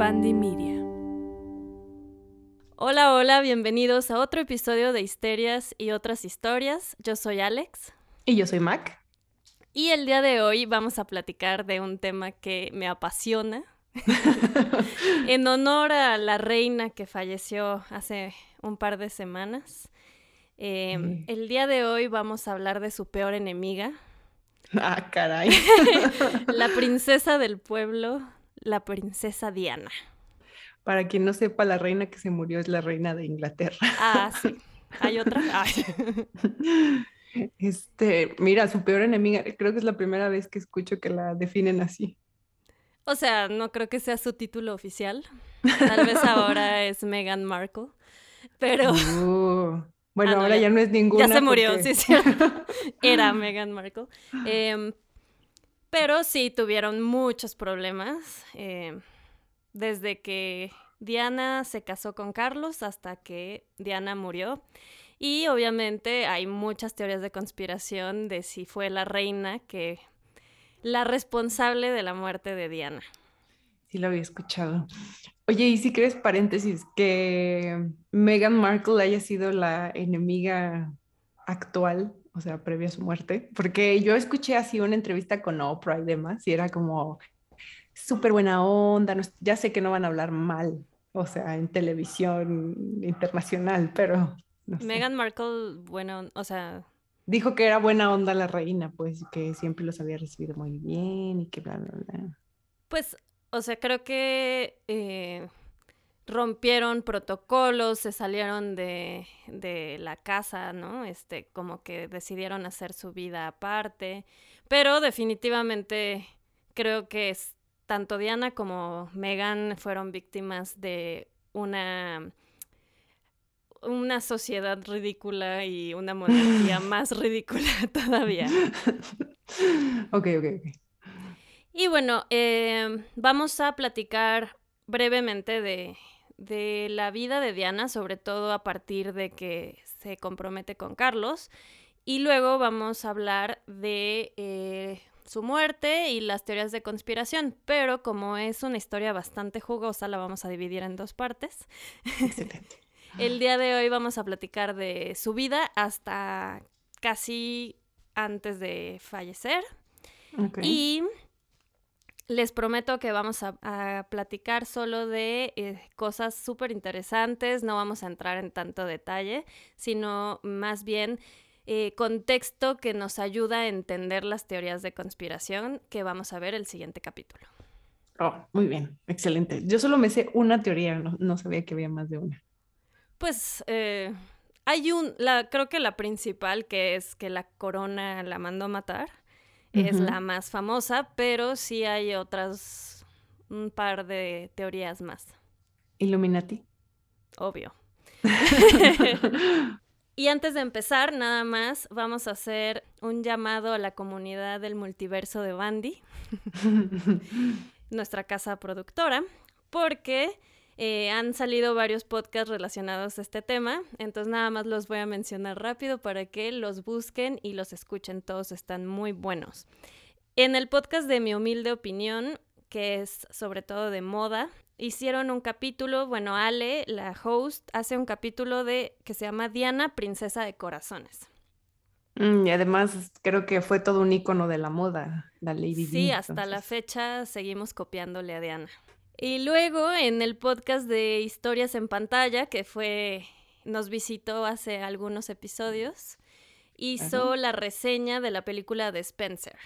Bandy Media. Hola, hola, bienvenidos a otro episodio de Histerias y otras historias. Yo soy Alex. Y yo soy Mac. Y el día de hoy vamos a platicar de un tema que me apasiona. en honor a la reina que falleció hace un par de semanas. Em, el día de hoy vamos a hablar de su peor enemiga. Ah, caray. la princesa del pueblo, la princesa Diana. Para quien no sepa, la reina que se murió es la reina de Inglaterra. Ah, sí. ¿Hay otra? Este, mira, su peor enemiga, creo que es la primera vez que escucho que la definen así. O sea, no creo que sea su título oficial. Tal vez ahora es Meghan Markle. Pero. Uh, bueno, ah, ahora ya, no es ninguna. Ya se murió, sí, sí. Era Meghan Markle. Pero sí tuvieron muchos problemas. Em, desde que Diana se casó con Carlos hasta que Diana murió. Y obviamente hay muchas teorías de conspiración de si fue la reina que la responsable de la muerte de Diana. Sí, lo había escuchado. Oye, y si crees paréntesis, que Meghan Markle haya sido la enemiga actual, o sea, previa a su muerte, porque yo escuché así una entrevista con Oprah y demás, y era como súper buena onda, ya sé que no van a hablar mal, o sea, en televisión internacional, pero Meghan Markle, bueno, o sea... Dijo que era buena onda la reina, pues, que siempre los había recibido muy bien y que bla, bla, bla. Pues, o sea, creo que eh, rompieron protocolos, se salieron de, de, la casa, ¿no? Este, como que decidieron hacer su vida aparte, pero definitivamente creo que es, tanto Diana como Meghan fueron víctimas de una una sociedad ridícula y una monarquía más ridícula todavía. ok, ok, ok. Y bueno, em, vamos a platicar brevemente de, de, la vida de Diana, sobre todo a partir de que se compromete con Carlos. Y luego vamos a hablar de eh, su muerte y las teorías de conspiración. Pero como es una historia bastante jugosa, la vamos a dividir en dos partes. Excelente. El día de hoy vamos a platicar de su vida hasta casi antes de fallecer. Y les prometo que vamos a, platicar solo de eh, cosas súper interesantes, no vamos a entrar en tanto detalle, sino más bien eh, contexto que nos ayuda a entender las teorías de conspiración que vamos a ver el siguiente capítulo. Oh, muy bien, excelente. Yo solo me sé una teoría, no sabía que había más de una. Pues eh, hay un, la, creo que la principal que es que la corona la mandó matar, es la más famosa, pero sí hay otras, un par de teorías más. Illuminati. Obvio. y antes de empezar, nada más, vamos a hacer un llamado a la comunidad del multiverso de Bandy, nuestra casa productora, porque eh, han salido varios podcasts relacionados a este tema, entonces nada más los voy a mencionar rápido para que los busquen y los escuchen, todos están muy buenos. En el podcast de mi humilde opinión, que es sobre todo de moda, hicieron un capítulo, bueno, Ale, la host, hace un capítulo de que se llama Diana, princesa de corazones. Mm, y además creo que fue todo un icono de la moda, la Lady Sí, hasta la fecha seguimos copiándole a Diana. Y luego en el podcast de Historias en Pantalla, que fue, nos visitó hace algunos episodios, hizo la reseña de la película de Spencer.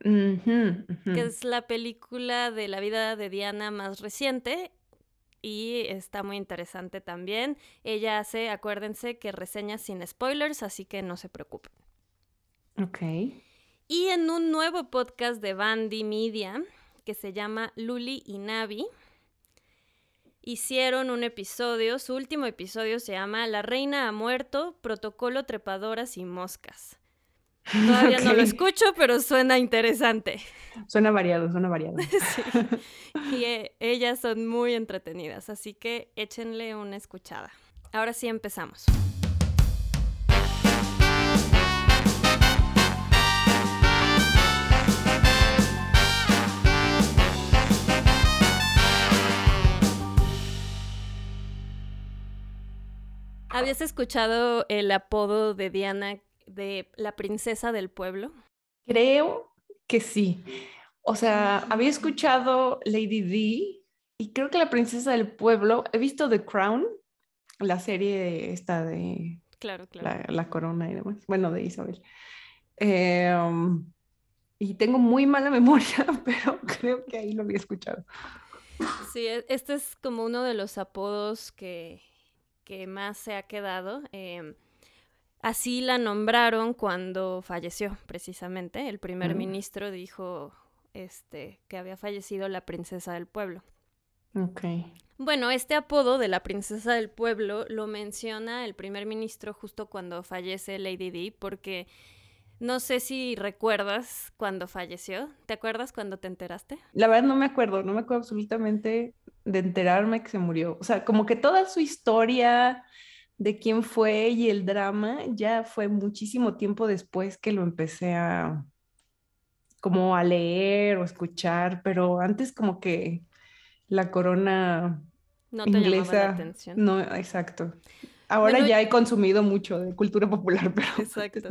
que es la película de la vida de Diana más reciente y está muy interesante también. Ella hace, acuérdense que reseña sin spoilers, así que no se preocupen. Ok. Y en un nuevo podcast de Bandy Media, que se llama Luli y Navi. Hicieron un episodio, su último episodio se llama La reina ha muerto, protocolo trepadoras y moscas. Todavía no lo escucho, pero suena interesante. Suena variado, suena variado. Y eh, ellas son muy entretenidas, así que échenle una escuchada. Ahora sí empezamos. ¿Habías escuchado el apodo de Diana de la princesa del pueblo? Creo que sí. O sea, había escuchado Lady D y creo que la princesa del pueblo. He visto The Crown, la serie esta de claro, claro. La, corona y demás. Bueno, de Isabel. Em, y tengo muy mala memoria, pero creo que ahí lo había escuchado. Sí, e, este es como uno de los apodos que, que más se ha quedado. Em, así la nombraron cuando falleció, precisamente. El primer mm. ministro dijo este, que había fallecido la princesa del pueblo. Ok. Bueno, este apodo de la princesa del pueblo lo menciona el primer ministro justo cuando fallece Lady Di, porque no sé si recuerdas cuando falleció. ¿Te acuerdas cuando te enteraste? La verdad no me acuerdo, no me acuerdo absolutamente de enterarme que se murió. O sea, como que toda su historia de quién fue y el drama ya fue muchísimo tiempo después que lo empecé a como a leer o escuchar, pero antes como que la corona no te inglesa la atención. No, exacto. Ahora ya he consumido mucho de cultura popular, pero exacto.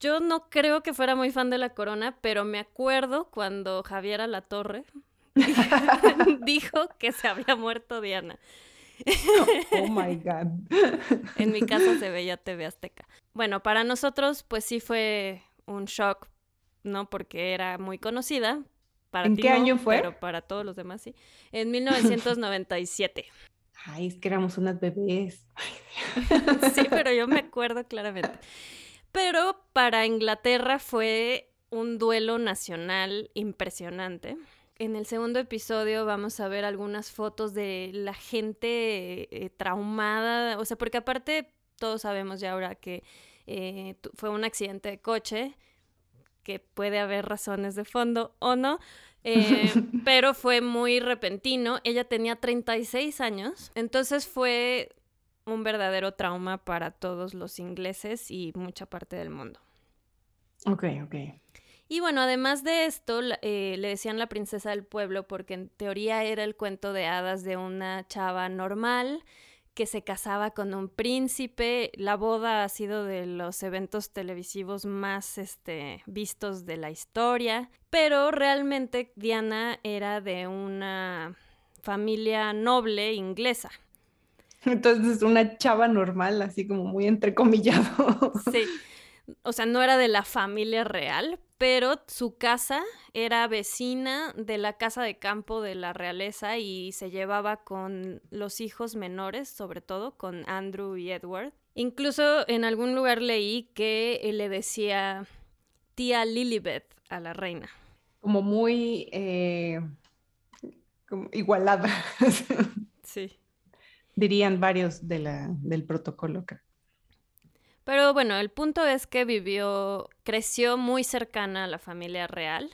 Yo no creo que fuera muy fan de la corona, pero me acuerdo cuando Javier La Torre dijo que se había muerto Diana. oh my God. en mi casa se veía TV Azteca. Bueno, para nosotros, pues sí fue un shock, ¿no? Porque era muy conocida. Para ¿En qué año fue? Pero para todos los demás sí. En 1997. Ay, es que éramos unas bebés. sí, pero yo me acuerdo claramente. Pero para Inglaterra fue un duelo nacional impresionante. En el segundo episodio vamos a ver algunas fotos de la gente eh, traumada, o sea, porque aparte todos sabemos ya ahora que eh, fue un accidente de coche, que puede haber razones de fondo o no, eh, pero fue muy repentino. Ella tenía 36 años, entonces fue un verdadero trauma para todos los ingleses y mucha parte del mundo. Ok, ok. Y bueno, además de esto, eh, le decían la princesa del pueblo porque en teoría era el cuento de hadas de una chava normal que se casaba con un príncipe. La boda ha sido de los eventos televisivos más este, vistos de la historia, pero realmente Diana era de una familia noble inglesa. Entonces, una chava normal, así como muy entrecomillado. Sí. O sea, no era de la familia real, pero su casa era vecina de la casa de campo de la realeza y se llevaba con los hijos menores, sobre todo con Andrew y Edward. Incluso en algún lugar leí que le decía tía Lilibet a la reina. Como muy eh, igualada. sí dirían varios de la, del protocolo. Pero bueno, el punto es que vivió, creció muy cercana a la familia real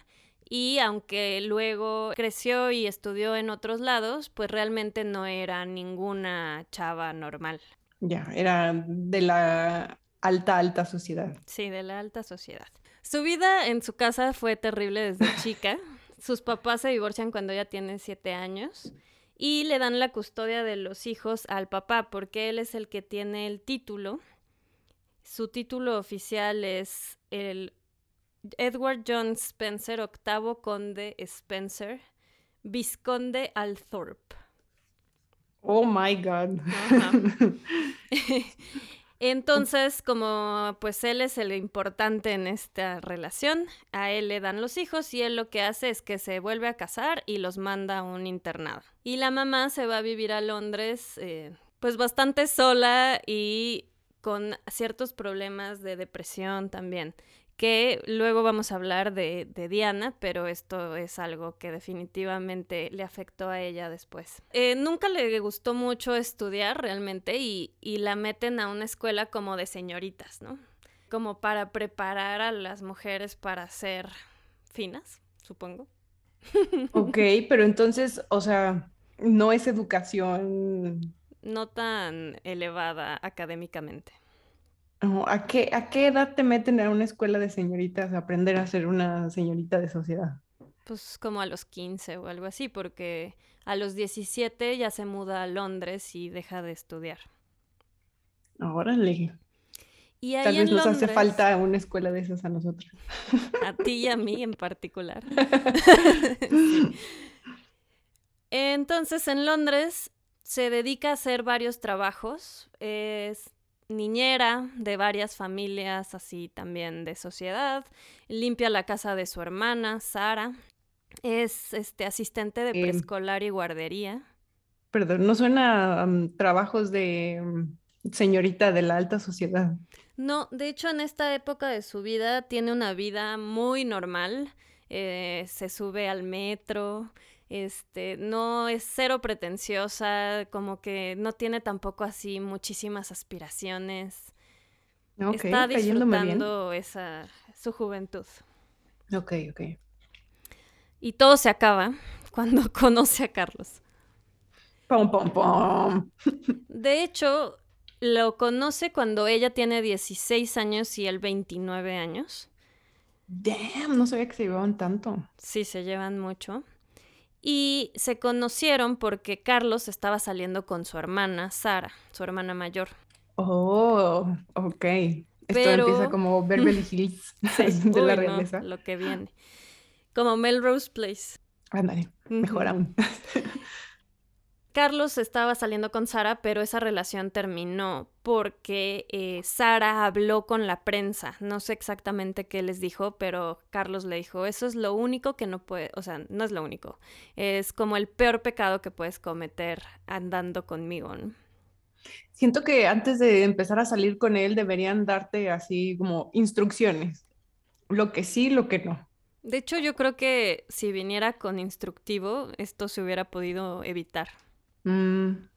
y aunque luego creció y estudió en otros lados, pues realmente no era ninguna chava normal. Ya, era de la alta, alta sociedad. Sí, de la alta sociedad. Su vida en su casa fue terrible desde chica. Sus papás se divorcian cuando ella tiene siete años y le dan la custodia de los hijos al papá porque él es el que tiene el título. Su título oficial es el Edward John Spencer, octavo conde Spencer, visconde Althorpe. Oh my God. Entonces, como pues él es el importante en esta relación, a él le dan los hijos y él lo que hace es que se vuelve a casar y los manda a un internado. Y la mamá se va a vivir a Londres eh, pues bastante sola y con ciertos problemas de depresión también que luego vamos a hablar de, Diana, pero esto es algo que definitivamente le afectó a ella después. Eh, nunca le gustó mucho estudiar realmente y, la meten a una escuela como de señoritas, ¿no? Como para preparar a las mujeres para ser finas, supongo. Ok, pero entonces, o sea, no es educación. No tan elevada académicamente. ¿A qué, ¿A qué edad te meten a una escuela de señoritas a aprender a ser una señorita de sociedad? Pues como a los 15 o algo así, porque a los 17 ya se muda a Londres y deja de estudiar. Órale. Y ahí Tal vez en nos hace falta una escuela de esas a nosotros. A ti y a mí en particular. Entonces, en Londres se dedica a hacer varios trabajos. Es niñera de varias familias, así también de sociedad. Limpia la casa de su hermana, Sara. Es este asistente de Em. preescolar y guardería. Perdón, no suena a um, trabajos de um, señorita de la alta sociedad. No, de hecho en esta época de su vida tiene una vida muy normal. eh, se sube al metro, este, no es cero pretenciosa, como que no tiene tampoco así muchísimas aspiraciones. Está bien. disfrutando esa su juventud. Ok, ok. Y todo se acaba cuando conoce a Carlos. Pom, pom, pom. De hecho, lo conoce cuando ella tiene 16 años y él 29 años. Damn, no sabía que se llevaban tanto. Sí, se llevan mucho. Y se conocieron porque Carlos estaba saliendo con su hermana, Sara, su hermana mayor. Oh, ok. Esto Pero- empieza como Beverly Hills de la no, realeza. lo que viene. Como Melrose Place. Ándale, mejor aún. Carlos estaba saliendo con Sara, pero esa relación terminó porque eh, Sara habló con la prensa. No sé exactamente qué les dijo, pero Carlos le dijo, eso es lo único que no puede, o sea, no es lo único. Es como el peor pecado que puedes cometer andando conmigo. ¿no? Siento que antes de empezar a salir con él deberían darte así como instrucciones. Lo que sí, lo que no. De hecho, yo creo que si viniera con instructivo, esto se hubiera podido evitar. Mm.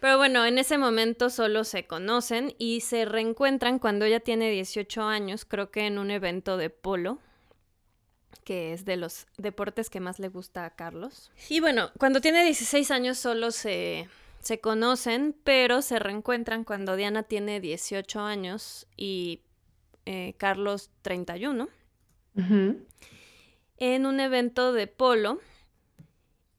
Pero bueno, en ese momento solo se conocen y se reencuentran cuando ella tiene 18 años, creo que en un evento de polo, que es de los deportes que más le gusta a Carlos. Y bueno, cuando tiene 16 años solo se, se conocen, pero se reencuentran cuando Diana tiene 18 años y eh, Carlos 31 ujú. en un evento de polo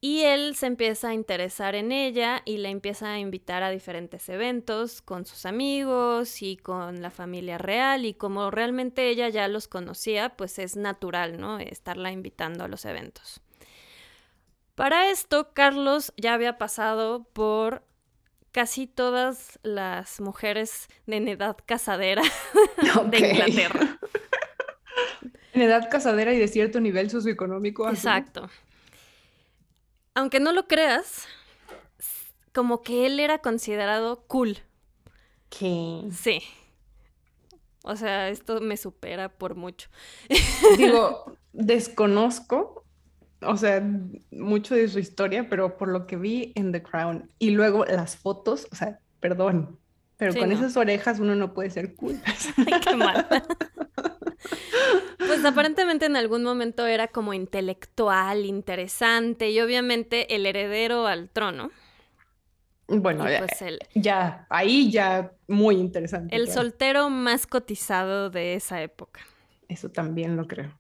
y él se empieza a interesar en ella y la empieza a invitar a diferentes eventos con sus amigos y con la familia real y como realmente ella ya los conocía, pues es natural, ¿no? Estarla invitando a los eventos. Para esto, Carlos ya había pasado por casi todas las mujeres en edad casadera de Inglaterra. En edad casadera y de cierto nivel socioeconómico. Exacto. Aunque no lo creas, como que él era considerado cool. ¿Qué? Sí. O sea, esto me supera por mucho. Digo, desconozco, o sea, mucho de su historia, pero por lo que vi en The Crown y luego las fotos, o sea, perdón, pero Sí, con no. esas orejas uno no puede ser cool. Ay, qué mal. Pues aparentemente en algún momento era como intelectual, interesante y obviamente el heredero al trono. Bueno, pues el, ya, ahí ya muy interesante. el claro. soltero más cotizado de esa época. Eso también lo creo.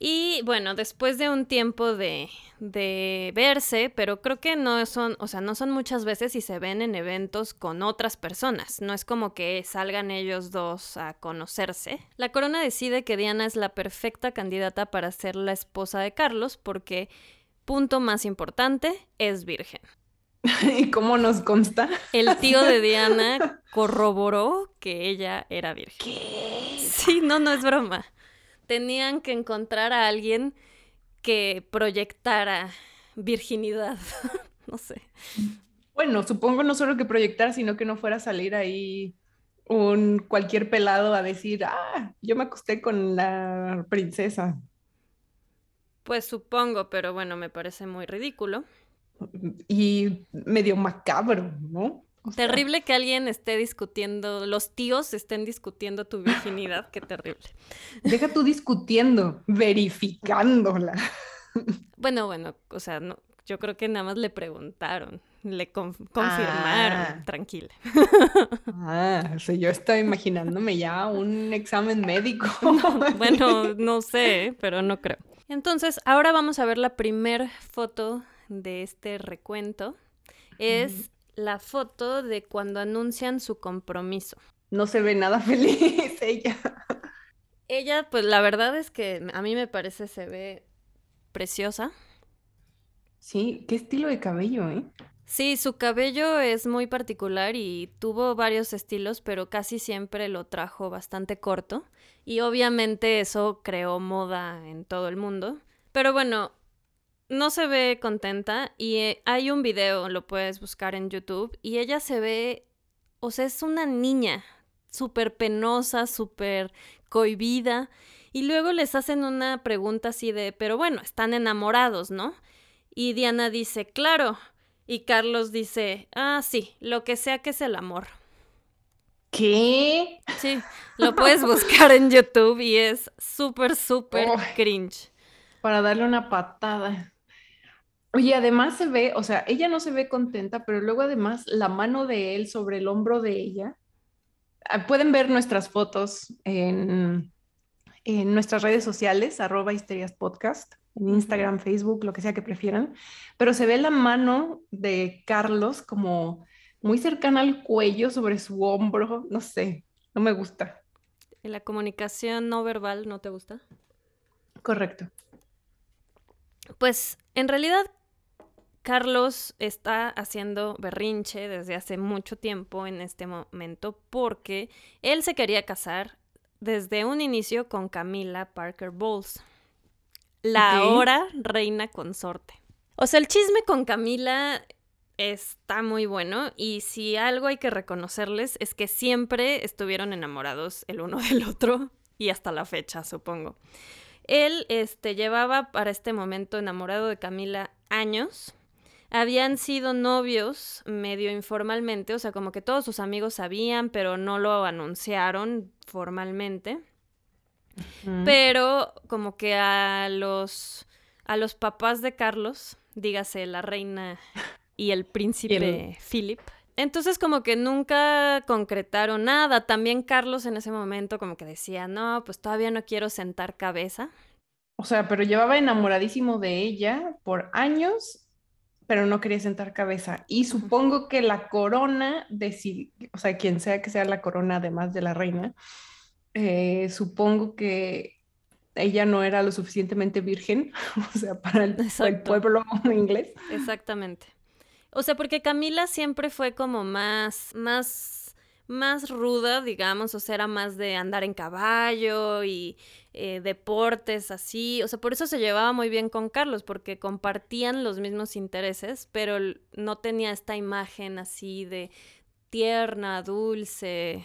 Y bueno, después de un tiempo de, de verse, pero creo que no son, o sea, no son muchas veces y se ven en eventos con otras personas. No es como que salgan ellos dos a conocerse. La corona decide que Diana es la perfecta candidata para ser la esposa de Carlos porque, punto más importante, es virgen. ¿Y cómo nos consta? El tío de Diana corroboró que ella era virgen. ¿Qué? Sí, no, no es broma. Tenían que encontrar a alguien que proyectara virginidad. no sé. Bueno, supongo no solo que proyectar, sino que no fuera a salir ahí un cualquier pelado a decir, ah, yo me acosté con la princesa. Pues supongo, pero bueno, me parece muy ridículo. Y medio macabro, ¿no? O sea, Terrible que alguien esté discutiendo, los tíos estén discutiendo tu virginidad, qué terrible. Deja tú discutiendo, verificándola. Bueno, bueno, o sea, no, yo creo que nada más le preguntaron, le con- confirmaron, Ah. tranquila. Ah, o sea, yo estaba imaginándome ya un examen médico. Bueno, no sé, pero no creo. Entonces, ahora vamos a ver la primer foto de este recuento. Es la foto de cuando anuncian su compromiso. No se ve nada feliz ella. Ella, pues la verdad es que a mí me parece se ve preciosa. Sí, qué estilo de cabello, ¿eh? Sí, su cabello es muy particular y tuvo varios estilos, pero casi siempre lo trajo bastante corto. Y obviamente eso creó moda en todo el mundo. Pero bueno, no se ve contenta y eh, hay un video, lo puedes buscar en YouTube, y ella se ve, o sea, es una niña, súper penosa, súper cohibida. Y luego les hacen una pregunta así de, pero bueno, están enamorados, ¿no? Y Diana dice, claro. Y Carlos dice, ah, sí, lo que sea que es el amor. ¿Qué? Sí, lo puedes buscar en YouTube y es súper, súper cringe. Para darle una patada. Oye, además se ve, o sea, ella no se ve contenta, pero luego además la mano de él sobre el hombro de ella. Ah, pueden ver nuestras fotos en, en nuestras redes sociales, arroba histerias podcast, en Instagram, Facebook, lo que sea que prefieran, pero se ve la mano de Carlos como muy cercana al cuello, sobre su hombro, no sé, no me gusta. ¿La comunicación no verbal no te gusta? Correcto. Pues en realidad Carlos está haciendo berrinche desde hace mucho tiempo en este momento porque él se quería casar desde un inicio con Camila Parker Bowles, la ahora reina consorte. O sea, el chisme con Camila está muy bueno y si algo hay que reconocerles es que siempre estuvieron enamorados el uno del otro y hasta la fecha, supongo. Él este, llevaba para este momento enamorado de Camila años habían sido novios medio informalmente, o sea, como que todos sus amigos sabían, pero no lo anunciaron formalmente. Pero como que a los a los papás de Carlos, dígase la reina y el príncipe Philip, entonces como que nunca concretaron nada. También Carlos en ese momento como que decía, no, pues todavía no quiero sentar cabeza. O sea, pero llevaba enamoradísimo de ella por años pero no quería sentar cabeza. Y supongo que la corona, de o sea, quien sea que sea la corona, además de la reina, eh, supongo que ella no era lo suficientemente virgen, o sea, para el, el pueblo inglés. Exactamente. O sea, porque Camila siempre fue como más, más más ruda, digamos, o sea, era más de andar en caballo y eh, deportes así, o sea, por eso se llevaba muy bien con Carlos, porque compartían los mismos intereses, pero no tenía esta imagen así de tierna, dulce,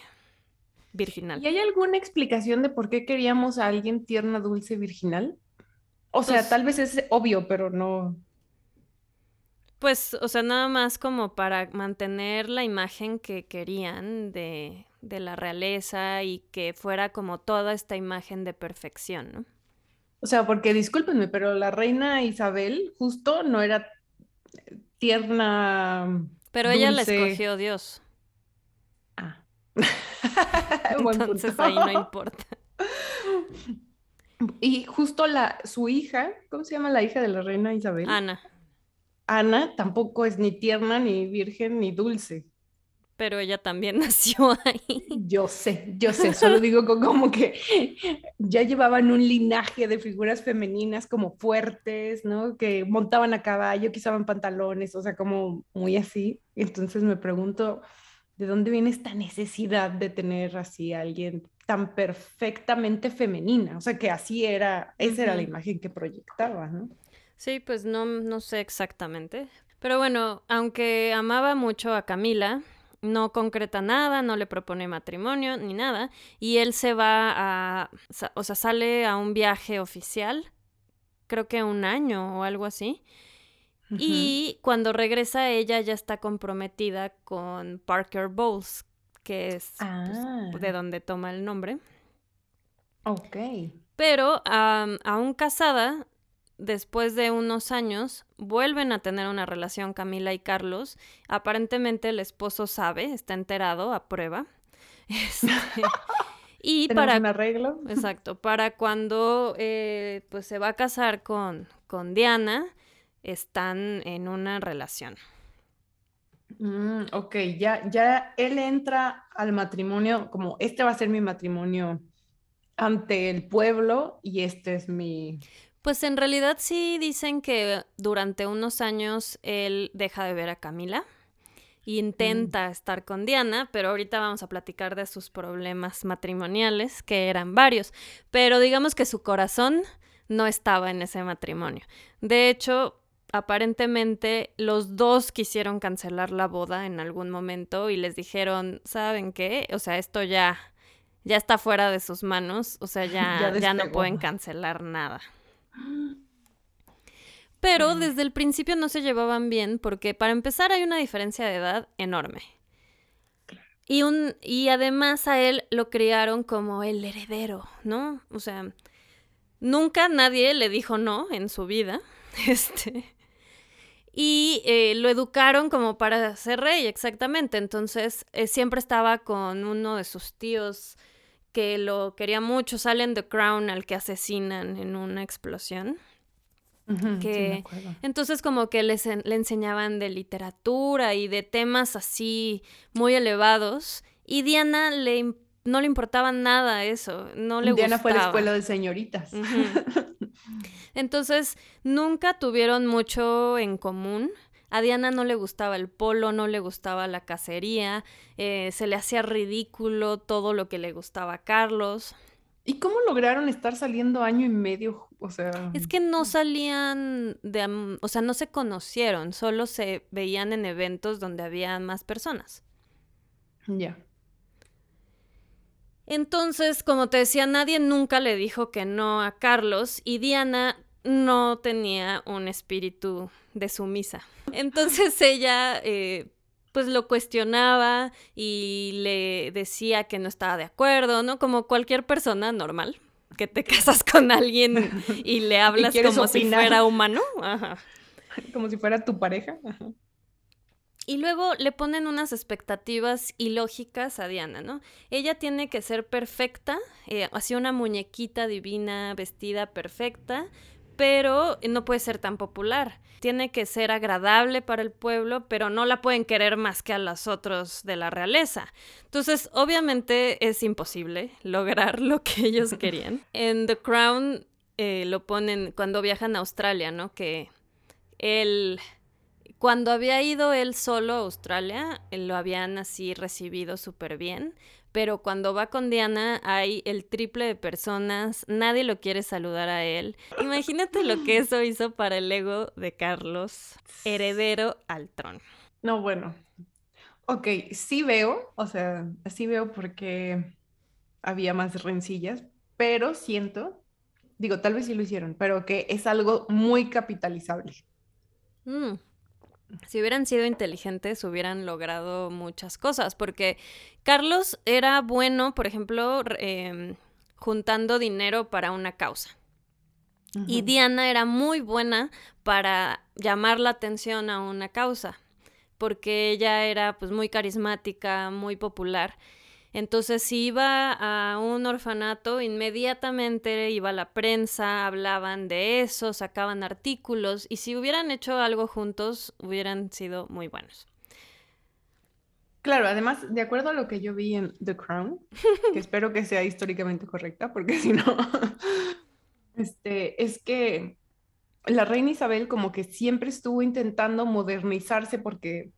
virginal. ¿Y hay alguna explicación de por qué queríamos a alguien tierna, dulce, virginal? O sea, pues tal vez es obvio, pero no. Pues, o sea, nada más como para mantener la imagen que querían de, de la realeza y que fuera como toda esta imagen de perfección, ¿no? O sea, porque discúlpenme, pero la reina Isabel justo no era tierna. Pero ella la escogió Dios. Ah. Entonces ahí no importa. Y justo la, su hija, ¿cómo se llama la hija de la reina Isabel? Ana. Ana tampoco es ni tierna, ni virgen, ni dulce. Pero ella también nació ahí. Yo sé, yo sé, solo digo como que ya llevaban un linaje de figuras femeninas como fuertes, ¿no? Que montaban a caballo, que usaban pantalones, o sea, como muy así. Entonces me pregunto, ¿de dónde viene esta necesidad de tener así a alguien tan perfectamente femenina? O sea, que así era, esa era la imagen que proyectaba, ¿no? Sí, pues no, no sé exactamente. Pero bueno, aunque amaba mucho a Camila, no concreta nada, no le propone matrimonio ni nada, y él se va a, o sea, sale a un viaje oficial, creo que un año o algo así, y cuando regresa ella ya está comprometida con Parker Bowles, que es pues, de ah. donde toma el nombre. Ok. Pero aún casada, después de unos años, vuelven a tener una relación Camila y Carlos. Aparentemente el esposo sabe, está enterado, a prueba. Este, y para un arreglo. Exacto, para cuando eh, pues se va a casar con, con Diana, están en una relación. Mm, ok, ya, ya él entra al matrimonio como este va a ser mi matrimonio ante el pueblo y este es mi... Pues en realidad sí dicen que durante unos años él deja de ver a Camila e intenta estar con Diana, pero ahorita vamos a platicar de sus problemas matrimoniales, que eran varios, pero digamos que su corazón no estaba en ese matrimonio. De hecho, aparentemente los dos quisieron cancelar la boda en algún momento y les dijeron, ¿saben qué? O sea, esto ya ya está fuera de sus manos, o sea, ya, ya, no pueden cancelar nada. Pero desde el principio no se llevaban bien porque para empezar hay una diferencia de edad enorme. Y, un, y además a él lo criaron como el heredero, ¿no? O sea, nunca nadie le dijo no en su vida. Este. Y eh, lo educaron como para ser rey, exactamente. Entonces eh, siempre estaba con uno de sus tíos que lo quería mucho. Sale en The Crown al que asesinan en una explosión. que entonces como que les le enseñaban de literatura y de temas así muy elevados y Diana le no le importaba nada eso, no le Diana fue a la escuela de señoritas. Entonces, nunca tuvieron mucho en común. A Diana no le gustaba el polo, no le gustaba la cacería, eh, se le hacía ridículo todo lo que le gustaba a Carlos. ¿Y cómo lograron estar saliendo año y medio? O sea. Es que no salían de. O sea, no se conocieron, solo se veían en eventos donde había más personas. Ya. Entonces, como te decía, nadie nunca le dijo que no a Carlos y Diana no tenía un espíritu de sumisa. Entonces ella eh, pues lo cuestionaba y le decía que no estaba de acuerdo, ¿no? Como cualquier persona normal, que te casas con alguien y le hablas como si fuera humano. Como si fuera tu pareja. Y luego le ponen unas expectativas ilógicas a Diana, ¿no? Ella tiene que ser perfecta, eh, así una muñequita divina, vestida perfecta, pero no puede ser tan popular. Tiene que ser agradable para el pueblo, pero no la pueden querer más que a los otros de la realeza. Entonces, obviamente es imposible lograr lo que ellos querían. En The Crown eh, lo ponen cuando viajan a Australia, ¿no? Que él, cuando había ido él solo a Australia, lo habían así recibido súper bien, pero cuando va con Diana hay el triple de personas, nadie lo quiere saludar a él. Imagínate lo que eso hizo para el ego de Carlos, heredero al trono. No, bueno. Ok, sí veo, o sea, sí veo porque había más rencillas, pero siento, digo, tal vez sí lo hicieron, pero que es algo muy capitalizable. Mm si hubieran sido inteligentes, hubieran logrado muchas cosas, porque Carlos era bueno, por ejemplo, em, juntando dinero para una causa. Y Diana era muy buena para llamar la atención a una causa, porque ella era pues muy carismática, muy popular. Entonces, si iba a un orfanato, inmediatamente iba a la prensa, hablaban de eso, sacaban artículos, y si hubieran hecho algo juntos, hubieran sido muy buenos. Claro, además, de acuerdo a lo que yo vi en The Crown, que espero que sea históricamente correcta, porque si no, este, es que la reina Isabel como que siempre estuvo intentando modernizarse porque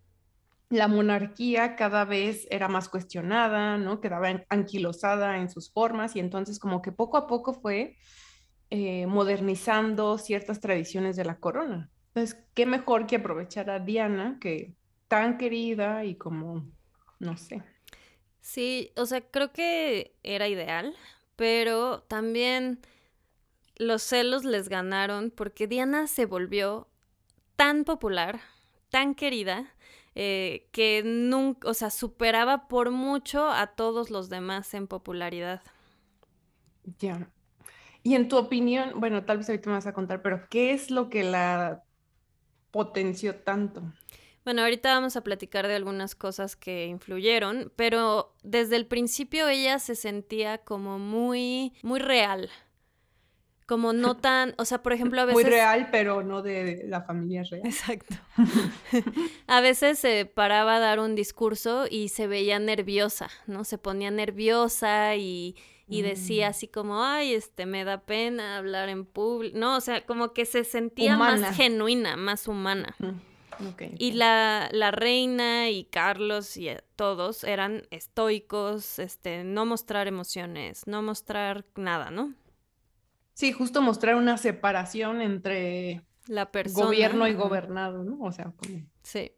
la monarquía cada vez era más cuestionada, ¿no? Quedaba anquilosada en sus formas y entonces como que poco a poco fue eh, modernizando ciertas tradiciones de la corona. Entonces, qué mejor que aprovechar a Diana, que tan querida y como, no sé. Sí, o sea, creo que era ideal, pero también los celos les ganaron porque Diana se volvió tan popular, tan querida, eh, que nunca, o sea, superaba por mucho a todos los demás en popularidad. Ya. Y en tu opinión, bueno, tal vez ahorita me vas a contar, pero ¿qué es lo que la potenció tanto? Bueno, ahorita vamos a platicar de algunas cosas que influyeron, pero desde el principio ella se sentía como muy, muy real, como no tan, o sea, por ejemplo, a veces... Muy real, pero no de la familia real. Exacto. a veces se paraba a dar un discurso y se veía nerviosa, ¿no? Se ponía nerviosa y, y decía mm. así como, ay, este, me da pena hablar en público, ¿no? O sea, como que se sentía más genuina, más humana. Y la, la, reina y Carlos y eh, todos eran estoicos, este, no mostrar emociones, no mostrar nada, ¿no? Sí, justo mostrar una separación entre la persona. Gobierno y gobernado, ¿no? O sea, Sí.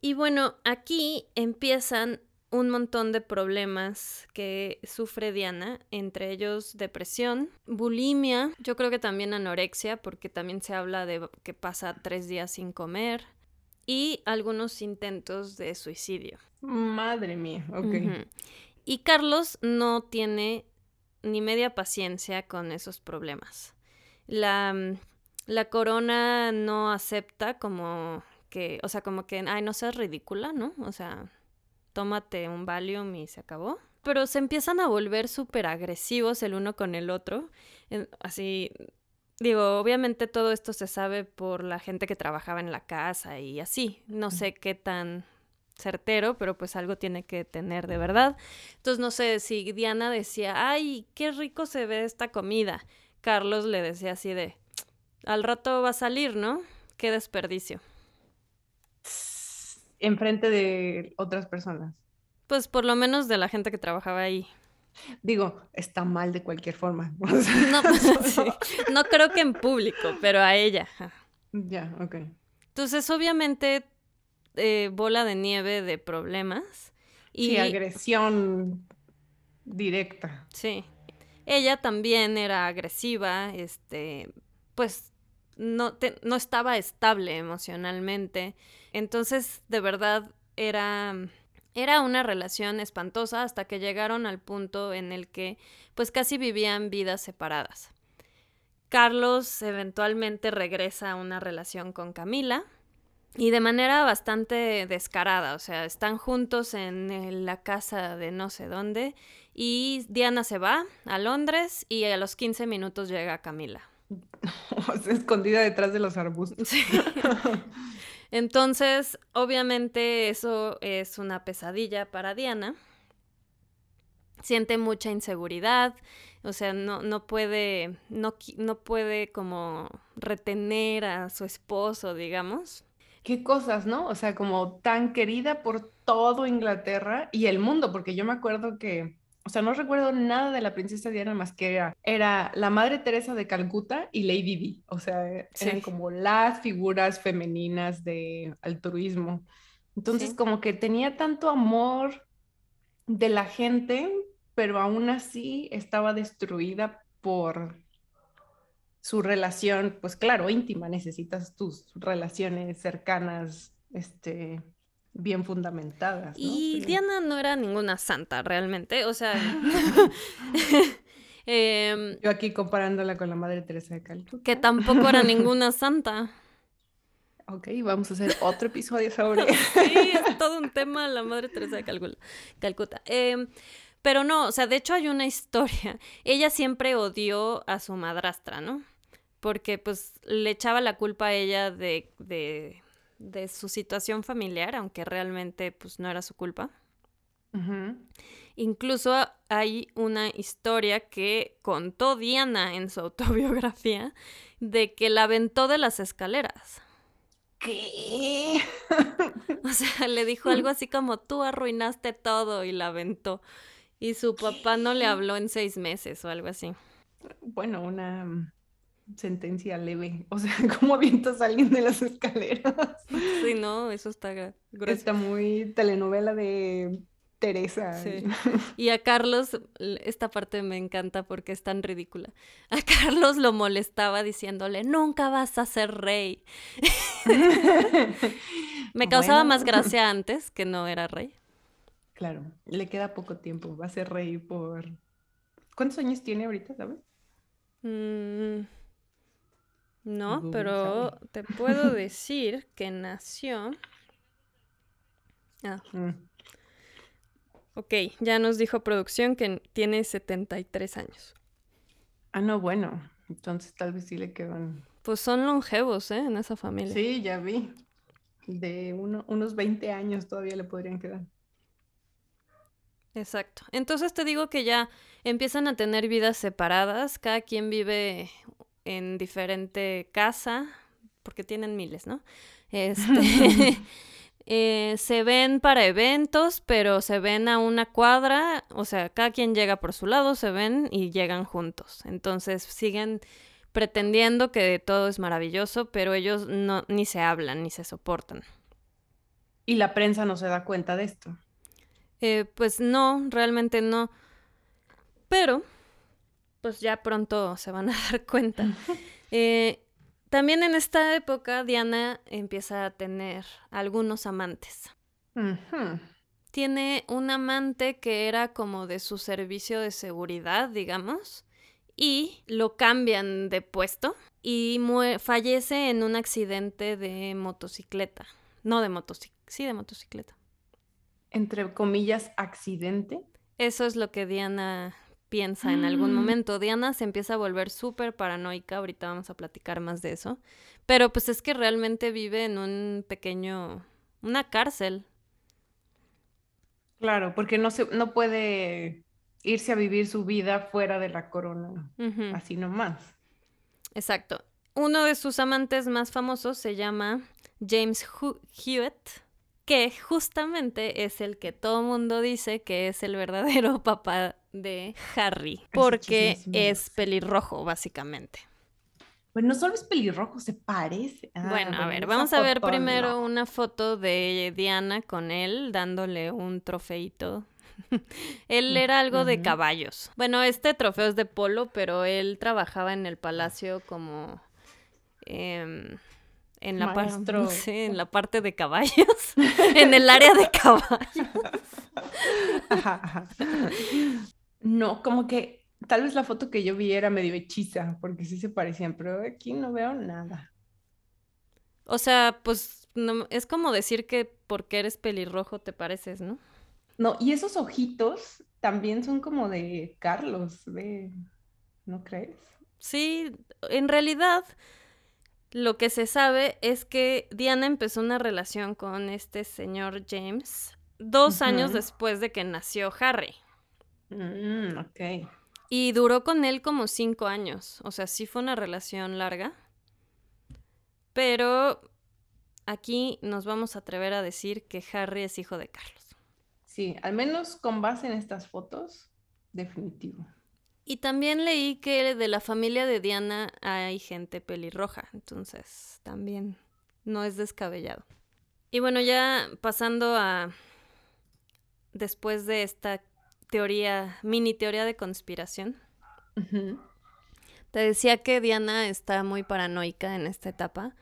Y bueno, aquí empiezan un montón de problemas que sufre Diana, entre ellos depresión, bulimia, yo creo que también anorexia, porque también se habla de que pasa tres días sin comer, y algunos intentos de suicidio. Madre mía, ok. Y Carlos no tiene ni media paciencia con esos problemas. La, la corona no acepta como que, o sea, como que, ay, no seas ridícula, ¿no? O sea, tómate un Valium y se acabó. Pero se empiezan a volver súper agresivos el uno con el otro. Así, digo, obviamente todo esto se sabe por la gente que trabajaba en la casa y así. No sé qué tan certero, pero pues algo tiene que tener de verdad. Entonces, no sé si Diana decía, ay, qué rico se ve esta comida. Carlos le decía así de, al rato va a salir, ¿no? Qué desperdicio enfrente de otras personas. Pues por lo menos de la gente que trabajaba ahí. Digo, está mal de cualquier forma. no, no creo que en público, pero a ella. Ya, ok. Entonces, obviamente, eh, bola de nieve de problemas. Y sí, agresión directa. Sí. Ella también era agresiva, este, pues no, no estaba estable emocionalmente. Entonces, de verdad, era, era una relación espantosa hasta que llegaron al punto en el que pues casi vivían vidas separadas. Carlos eventualmente regresa a una relación con Camila y de manera bastante descarada, o sea, están juntos en la casa de no sé dónde y Diana se va a Londres y a los 15 minutos llega Camila. escondida detrás de los arbustos. Entonces, obviamente eso es una pesadilla para Diana. Siente mucha inseguridad, o sea, no, no puede, no, no puede como retener a su esposo, digamos. Qué cosas, ¿no? O sea, como tan querida por todo Inglaterra y el mundo, porque yo me acuerdo que o sea, no recuerdo nada de la princesa Diana más que era, era la Madre Teresa de Calcuta y Lady Di. O sea, eran como las figuras femeninas de altruismo. Entonces, como que tenía tanto amor de la gente, pero aún así estaba destruida por su relación, pues claro, íntima, necesitas tus relaciones cercanas, este, bien fundamentadas. Y Diana no era ninguna santa realmente, o sea... Em, Yo aquí comparándola con la Madre Teresa de Calcuta. Que tampoco era ninguna santa. Ok, vamos a hacer otro episodio sobre... sí, es todo un tema la Madre Teresa de Calcuta. Em, pero no, o sea, de hecho hay una historia. Ella siempre odió a su madrastra, ¿no? Porque pues le echaba la culpa a ella de, de de su situación familiar, aunque realmente pues no era su culpa. Incluso hay una historia que contó Diana en su autobiografía de que la aventó de las escaleras. ¿Qué? o sea, le dijo algo así como tú arruinaste todo y la aventó. Y su papá no le habló en seis meses o algo así. Bueno, una sentencia leve. O sea, ¿cómo avientas a alguien de las escaleras? Sí, no, eso está grueso. Está muy telenovela de Teresa. Sí. Y a Carlos, esta parte me encanta porque es tan ridícula. A Carlos lo molestaba diciéndole, nunca vas a ser rey. me causaba más gracia antes que no era rey. Claro, le queda poco tiempo. Va a ser rey por... ¿Cuántos años tiene ahorita, sabes? Mm, no, pero te puedo decir que nació. Ah. Mm. Ok, ya nos dijo producción que tiene 73 años. Ah, no, bueno. Entonces tal vez sí le quedan. Pues son longevos, ¿eh? En esa familia. Sí, ya vi. De uno, unos 20 años todavía le podrían quedar. Exacto. Entonces te digo que ya empiezan a tener vidas separadas. Cada quien vive en diferente casa, porque tienen miles, ¿no? Este. Eh, se ven para eventos, pero se ven a una cuadra, o sea, cada quien llega por su lado, se ven y llegan juntos. Entonces siguen pretendiendo que todo es maravilloso, pero ellos no ni se hablan ni se soportan. ¿Y la prensa no se da cuenta de esto? Eh, pues no, realmente no. Pero, pues ya pronto se van a dar cuenta. Eh, también en esta época Diana empieza a tener algunos amantes. Tiene un amante que era como de su servicio de seguridad, digamos, y lo cambian de puesto y fallece en un accidente de motocicleta. No de motocicleta, sí de motocicleta. Entre comillas, accidente. Eso es lo que Diana piensa en algún mm. momento. Diana se empieza a volver súper paranoica, ahorita vamos a platicar más de eso, pero pues es que realmente vive en un pequeño, una cárcel. Claro, porque no, se, no puede irse a vivir su vida fuera de la corona, así nomás. Exacto. Uno de sus amantes más famosos se llama James Hewitt que justamente es el que todo mundo dice que es el verdadero papá de Harry, porque es pelirrojo, básicamente. Pues no solo es pelirrojo, se parece. Ah, bueno, a ver, vamos a ver primero una foto de Diana con él dándole un trofeito. él era algo de caballos. Bueno, este trofeo es de polo, pero él trabajaba en el palacio como... Em, en la, en la parte de caballos, en el área de caballos. No, como que tal vez la foto que yo vi era medio hechiza, porque sí se parecían, pero aquí no veo nada. O sea, pues no, es como decir que porque eres pelirrojo te pareces, ¿no? No, y esos ojitos también son como de Carlos, de... ¿no crees? Sí, en realidad lo que se sabe es que Diana empezó una relación con este señor James dos años después de que nació Harry. Mm, ok. Y duró con él como cinco años. O sea, sí fue una relación larga. Pero aquí nos vamos a atrever a decir que Harry es hijo de Carlos. Sí, al menos con base en estas fotos, definitivo. Y también leí que de la familia de Diana hay gente pelirroja, entonces también no es descabellado. Y bueno, ya pasando a después de esta teoría, mini teoría de conspiración. Te decía que Diana está muy paranoica en esta etapa,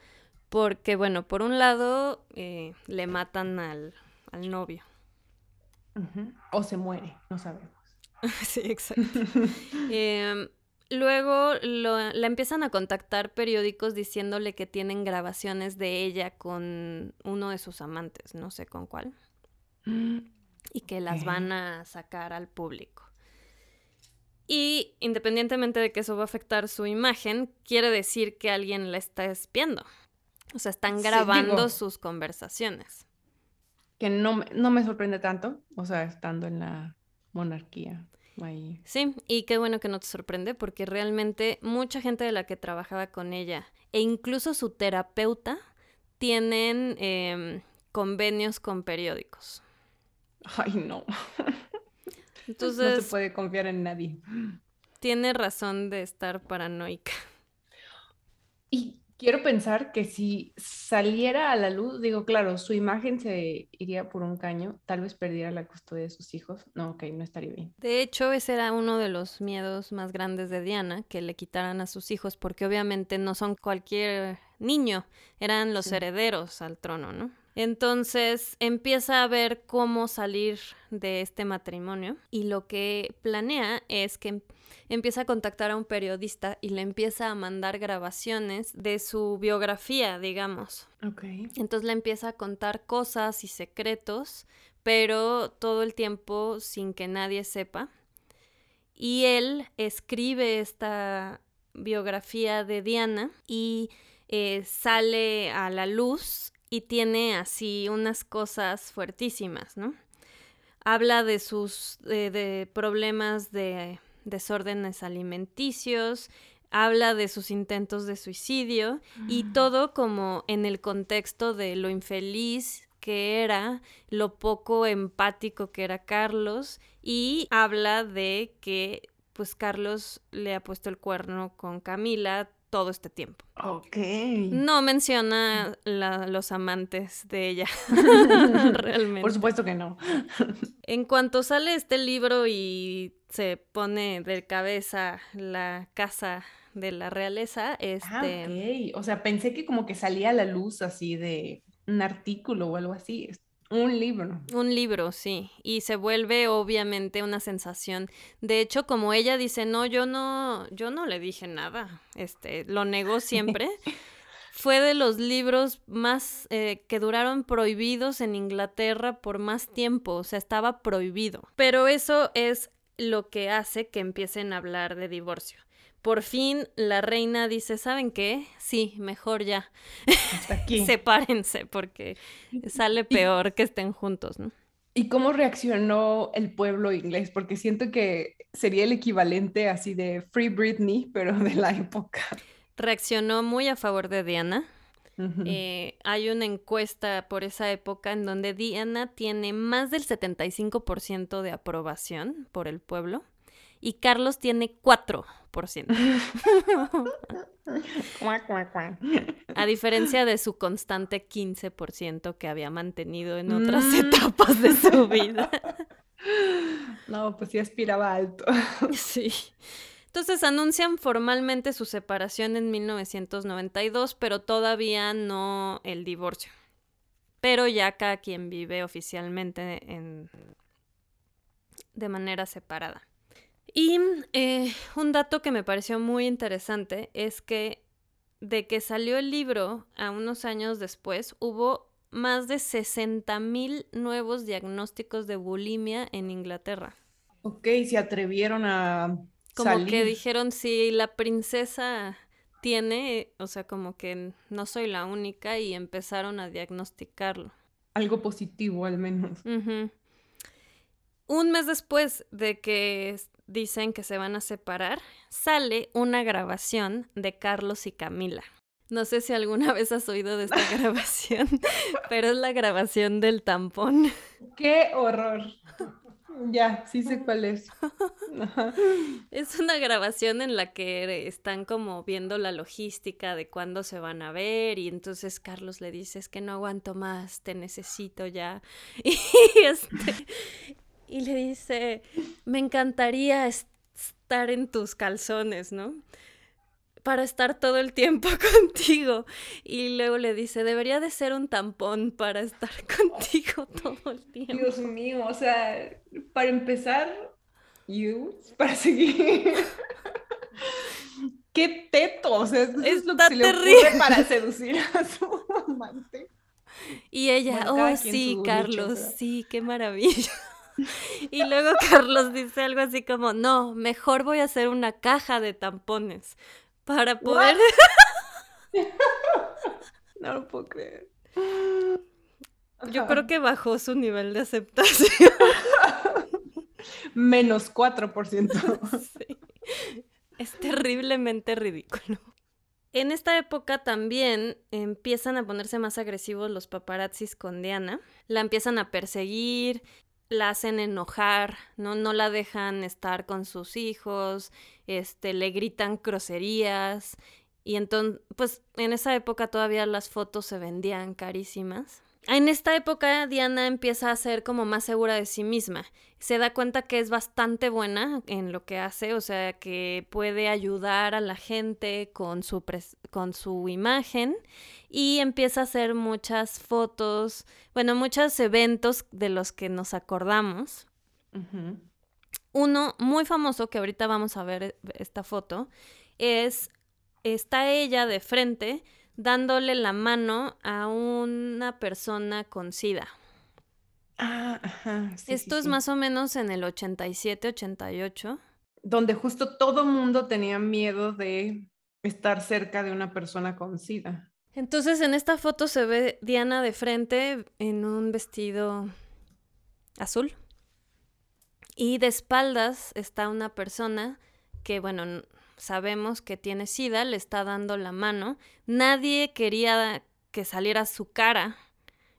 porque bueno, por un lado eh, le matan al, novio. O se muere, no sabemos. sí, exacto. Em, luego la empiezan a contactar periódicos diciéndole que tienen grabaciones de ella con uno de sus amantes, no sé con cuál, y que las van a sacar al público. Y independientemente de que eso va a afectar su imagen, quiere decir que alguien la está espiando. O sea, están grabando sus conversaciones. Que no, no me sorprende tanto, o sea, estando en la monarquía. Sí, y qué bueno que no te sorprende porque realmente mucha gente de la que trabajaba con ella e incluso su terapeuta tienen em, convenios con periódicos. Ay, no. Entonces... No se puede confiar en nadie. Tiene razón de estar paranoica. Y quiero pensar que si saliera a la luz, digo, claro, su imagen se iría por un caño, tal vez perdiera la custodia de sus hijos. No, ok, no estaría bien. De hecho, ese era uno de los miedos más grandes de Diana, que le quitaran a sus hijos, porque obviamente no son cualquier niño, eran los herederos al trono, ¿no? Entonces empieza a ver cómo salir de este matrimonio y lo que planea es que empieza a contactar a un periodista y le empieza a mandar grabaciones de su biografía, digamos. Ok. Entonces le empieza a contar cosas y secretos, pero todo el tiempo sin que nadie sepa. y él escribe esta biografía de Diana y eh, sale a la luz y tiene así unas cosas fuertísimas, ¿no? Habla de sus de problemas de desórdenes alimenticios, habla de sus intentos de suicidio y todo como en el contexto de lo infeliz que era, lo poco empático que era Carlos y habla de que pues Carlos le ha puesto el cuerno con Camila todo este tiempo. Ok. No menciona los amantes de ella, realmente. Por supuesto que no. en cuanto sale este libro y se pone de cabeza la casa de la realeza, este... Ah, ok. O sea, pensé que como que salía a la luz así de un artículo o algo así. Un libro. Un libro, sí. Y se vuelve obviamente una sensación. De hecho, como ella dice, no, yo no, yo no le dije nada. Este, lo negó siempre. Fue de los libros más eh, que duraron prohibidos en Inglaterra por más tiempo. O sea, estaba prohibido. Pero eso es lo que hace que empiecen a hablar de divorcio por fin la reina dice, ¿saben qué? Sí, mejor ya. Hasta aquí. Sepárense porque sale peor que estén juntos, ¿no? ¿Y cómo reaccionó el pueblo inglés? Porque siento que sería el equivalente así de Free Britney, pero de la época. Reaccionó muy a favor de Diana. Eh, hay una encuesta por esa época en donde Diana tiene más del 75% de aprobación por el pueblo y Carlos tiene 4%. A diferencia de su constante 15% que había mantenido en otras mm. etapas de su vida. No, pues sí aspiraba alto. Sí. Entonces anuncian formalmente su separación en 1992, pero todavía no el divorcio. Pero ya cada quien vive oficialmente en... de manera separada. Y eh, un dato que me pareció muy interesante es que de que salió el libro a unos años después, hubo más de 60 mil nuevos diagnósticos de bulimia en Inglaterra. Ok, se atrevieron a... Como que dijeron, si la princesa tiene, o sea, como que no soy la única y empezaron a diagnosticarlo. Algo positivo al menos. Un mes después de que dicen que se van a separar, sale una grabación de Carlos y Camila. No sé si alguna vez has oído de esta grabación, pero es la grabación del tampón. ¡Qué horror! Ya, sí sé cuál es. Es una grabación en la que están como viendo la logística de cuándo se van a ver y entonces Carlos le dice es que no aguanto más, te necesito ya. Y, este, y le dice, me encantaría estar en tus calzones, ¿no? Para estar todo el tiempo contigo. Y luego le dice, debería de ser un tampón para estar contigo todo el tiempo. Dios mío, o sea, para empezar, you, para seguir. ¡Qué teto! O sea, es lo que se le ocurre para seducir a su amante. Y ella, oh sí, Carlos, sí, qué maravilla. Y luego Carlos dice algo así como, no, mejor voy a hacer una caja de tampones para poder... no lo puedo creer. Yo creo que bajó su nivel de aceptación. Menos 4%. Sí. Es terriblemente ridículo. En esta época también empiezan a ponerse más agresivos los paparazzis con Diana. La empiezan a perseguir, la hacen enojar, ¿no? No la dejan estar con sus hijos, este, le gritan groserías. Y entonces, pues en esa época todavía las fotos se vendían carísimas. En esta época Diana empieza a ser como más segura de sí misma. Se da cuenta que es bastante buena en lo que hace, o sea, que puede ayudar a la gente con su, con su imagen y empieza a hacer muchas fotos, bueno, muchos eventos de los que nos acordamos. Uno muy famoso, que ahorita vamos a ver esta foto, es, está ella de frente dándole la mano a una persona con SIDA. Ah, ajá. Esto es más o menos en el 87, 88. donde justo todo mundo tenía miedo de estar cerca de una persona con SIDA. Entonces en esta foto se ve Diana de frente en un vestido azul y de espaldas está una persona que, bueno, sabemos que tiene SIDA, le está dando la mano. Nadie quería que saliera su cara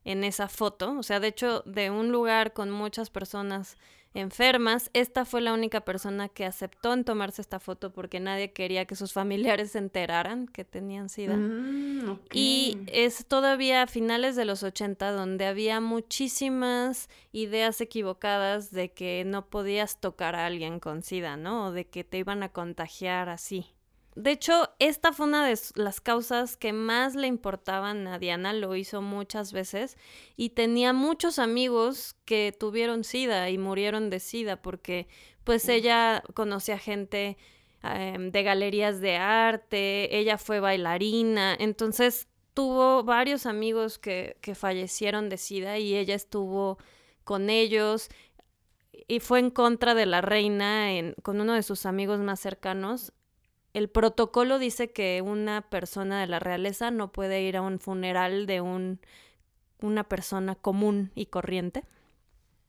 en esa foto, o sea, de hecho, de un lugar con muchas personas enfermas. Esta fue la única persona que aceptó en tomarse esta foto porque nadie quería que sus familiares se enteraran que tenían SIDA. Mm, Y es todavía a finales de los 80 donde había muchísimas ideas equivocadas de que no podías tocar a alguien con SIDA, ¿no? O de que te iban a contagiar así. De hecho, esta fue una de las causas que más le importaban a Diana, lo hizo muchas veces y tenía muchos amigos que tuvieron SIDA y murieron de SIDA porque pues ella conocía gente em, de galerías de arte, ella fue bailarina, entonces tuvo varios amigos que, que fallecieron de SIDA y ella estuvo con ellos y fue en contra de la reina en, con uno de sus amigos más cercanos el protocolo dice que una persona de la realeza no puede ir a un funeral de un, una persona común y corriente.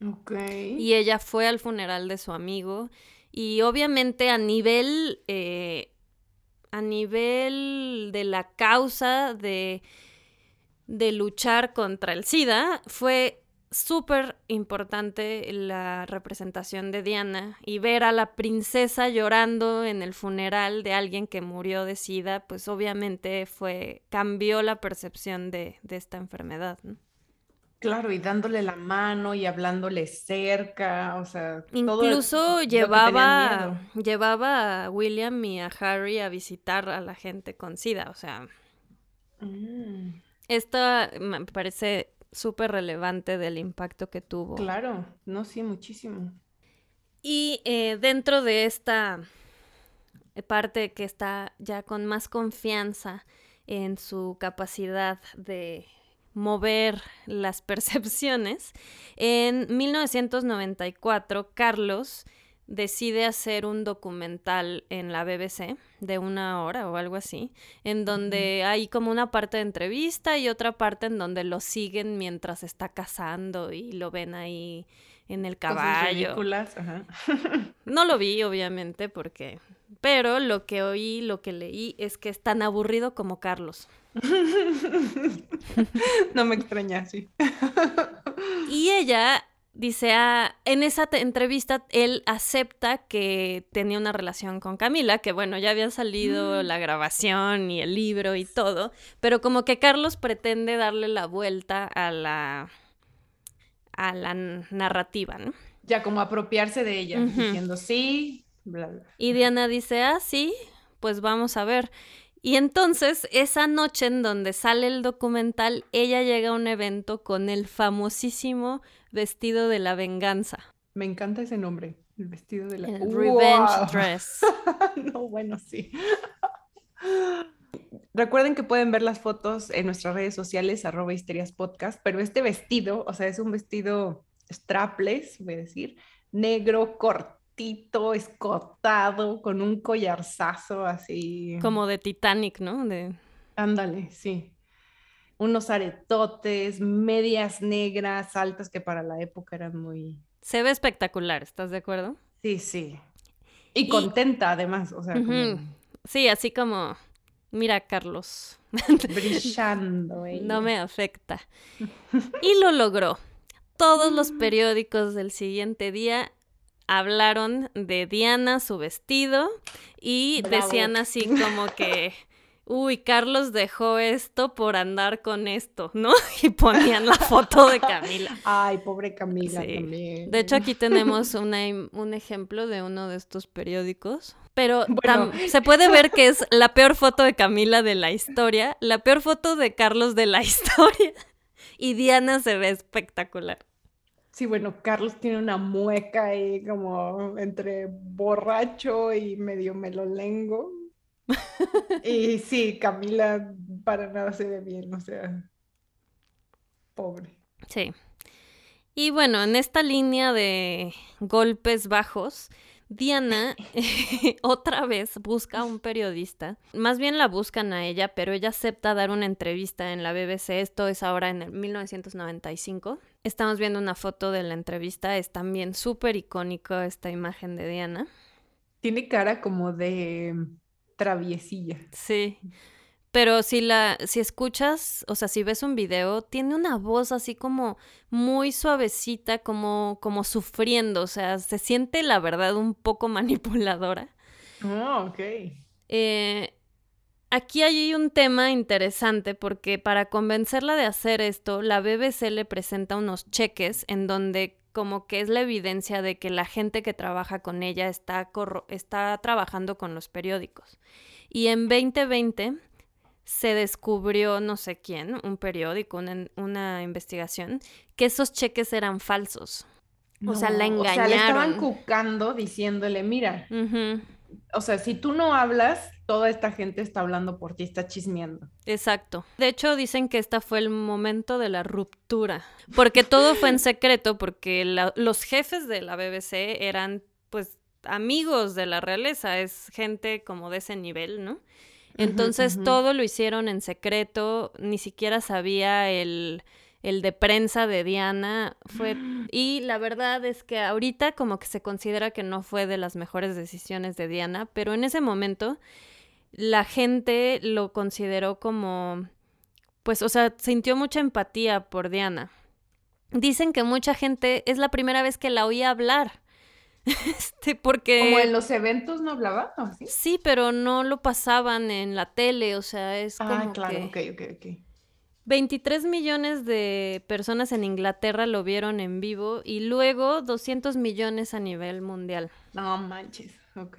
Ok. Y ella fue al funeral de su amigo y obviamente a nivel, eh, a nivel de la causa de, de luchar contra el SIDA, fue súper importante la representación de Diana y ver a la princesa llorando en el funeral de alguien que murió de SIDA, pues obviamente fue, cambió la percepción de, de esta enfermedad. ¿no? Claro, y dándole la mano y hablándole cerca, o sea, incluso todo llevaba, llevaba a William y a Harry a visitar a la gente con SIDA, o sea, mm. esto me parece súper relevante del impacto que tuvo. Claro, no, sí, muchísimo. Y eh, dentro de esta parte que está ya con más confianza en su capacidad de mover las percepciones, en 1994 Carlos decide hacer un documental en la BBC de una hora o algo así, en donde hay como una parte de entrevista y otra parte en donde lo siguen mientras está cazando y lo ven ahí en el caballo. Ajá. no lo vi, obviamente, porque... Pero lo que oí, lo que leí, es que es tan aburrido como Carlos. no me extraña, sí. y ella dice, ah, en esa entrevista él acepta que tenía una relación con Camila, que bueno, ya había salido mm. la grabación y el libro y todo, pero como que Carlos pretende darle la vuelta a la, a la narrativa, ¿no? Ya como apropiarse de ella, diciendo sí, bla, bla. Y Diana dice, ah, sí, pues vamos a ver. Y entonces, esa noche en donde sale el documental, ella llega a un evento con el famosísimo vestido de la venganza. Me encanta ese nombre, el vestido de la el Revenge Dress. no, bueno, sí. Recuerden que pueden ver las fotos en nuestras redes sociales, arroba histerias podcast, pero este vestido, o sea, es un vestido strapless, voy a decir, negro, corto escotado, con un collarzazo así. Como de Titanic, ¿no? De... Ándale, sí. Unos aretotes, medias negras, altas, que para la época eran muy... Se ve espectacular, ¿estás de acuerdo? Sí, sí. Y, contenta además, o sea. Sí, así como, mira Carlos. Brillando. No me afecta. Y lo logró. Todos los periódicos del siguiente día hablaron de Diana, su vestido, y decían así como que, uy, Carlos dejó esto por andar con esto, ¿no? Y ponían la foto de Camila. Ay, pobre Camila también. De hecho, aquí tenemos un ejemplo de uno de estos periódicos. Pero se puede ver que es la peor foto de Camila de la historia, la peor foto de Carlos de la historia. Y Diana se ve espectacular. Sí, bueno, Carlos tiene una mueca ahí como entre borracho y medio melolengo. y sí, Camila para nada se ve bien, o sea, pobre. Sí. Y bueno, en esta línea de golpes bajos, Diana otra vez busca a un periodista, más bien la buscan a ella, pero ella acepta dar una entrevista en la BBC, esto es ahora en el 1995. Estamos viendo una foto de la entrevista, es también súper icónico esta imagen de Diana. Tiene cara como de traviesilla. Sí. Pero si la, si escuchas, o sea, si ves un video, tiene una voz así como muy suavecita, como, como sufriendo. O sea, se siente la verdad un poco manipuladora. Oh, ok. Eh, aquí hay un tema interesante porque para convencerla de hacer esto, la BBC le presenta unos cheques en donde como que es la evidencia de que la gente que trabaja con ella está, está trabajando con los periódicos. Y en 2020 se descubrió, no sé quién, un periódico, una, investigación, que esos cheques eran falsos. o sea, la engañaron. O sea, le estaban cucando diciéndole, mira, o sea, si tú no hablas, toda esta gente está hablando por ti, está chismeando. Exacto. De hecho, dicen que este fue el momento de la ruptura, porque todo fue en secreto, porque los jefes de la BBC eran, pues, amigos de la realeza, es gente como de ese nivel, ¿no? Entonces todo lo hicieron en secreto, ni siquiera sabía el, el de prensa de Diana. Fue, y la verdad es que ahorita como que se considera que no fue de las mejores decisiones de Diana, pero en ese momento la gente lo consideró como, pues, o sea, sintió mucha empatía por Diana. Dicen que mucha gente es la primera vez que la oía hablar. Este, porque... Como en los eventos no hablaba, ¿sí? pero no lo pasaban en la tele, o sea, es ah, como claro, ok, ok, ok. 23 millones de personas en Inglaterra lo vieron en vivo y luego 200 millones a nivel mundial. No manches, ok.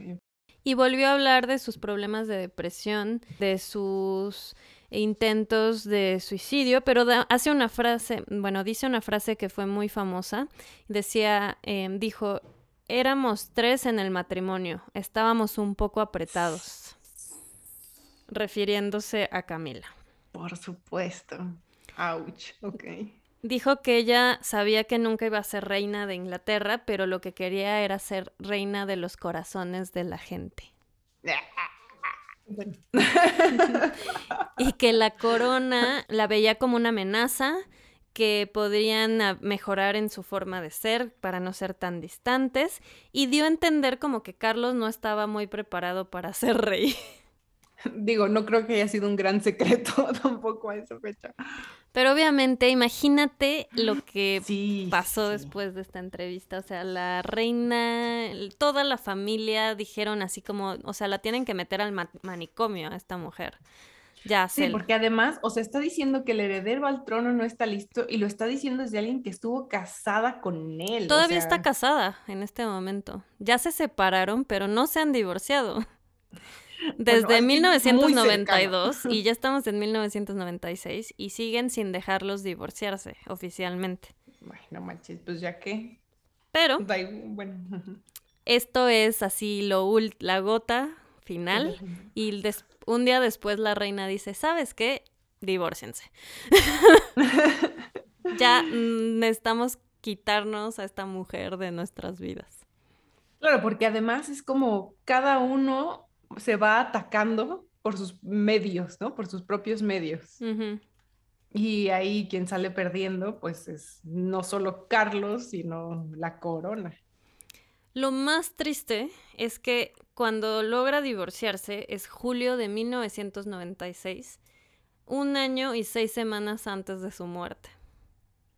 Y volvió a hablar de sus problemas de depresión, de sus intentos de suicidio, pero hace una frase, bueno, dice una frase que fue muy famosa. Decía, em, dijo, Éramos tres en el matrimonio, estábamos un poco apretados, refiriéndose a Camila. Por supuesto. Ouch, ok. Dijo que ella sabía que nunca iba a ser reina de Inglaterra, pero lo que quería era ser reina de los corazones de la gente. y que la corona la veía como una amenaza que podrían mejorar en su forma de ser para no ser tan distantes y dio a entender como que Carlos no estaba muy preparado para ser rey. Digo, no creo que haya sido un gran secreto tampoco a esa fecha. Pero obviamente, imagínate lo que pasó después de esta entrevista. O sea, la reina, toda la familia dijeron así como, o sea, la tienen que meter al manicomio a esta mujer. Ya sé. Sí, porque además, o sea, está diciendo que el heredero al trono no está listo y lo está diciendo desde alguien que estuvo casada con él. Todavía está casada en este momento. Ya se separaron, pero no se han divorciado. Desde 1992 y ya estamos en 1996 y siguen sin dejarlos divorciarse oficialmente. Bueno, manches, pues ya que. Pero. Bueno. Esto es así lo la gota final y un día después la reina dice, ¿sabes qué? Divórciense. ya necesitamos quitarnos a esta mujer de nuestras vidas. Claro, porque además es como cada uno se va atacando por sus medios, ¿no? Por sus propios medios. Y ahí quien sale perdiendo, pues es no solo Carlos, sino la corona. Lo más triste es que cuando logra divorciarse es julio de 1996, un año y seis semanas antes de su muerte.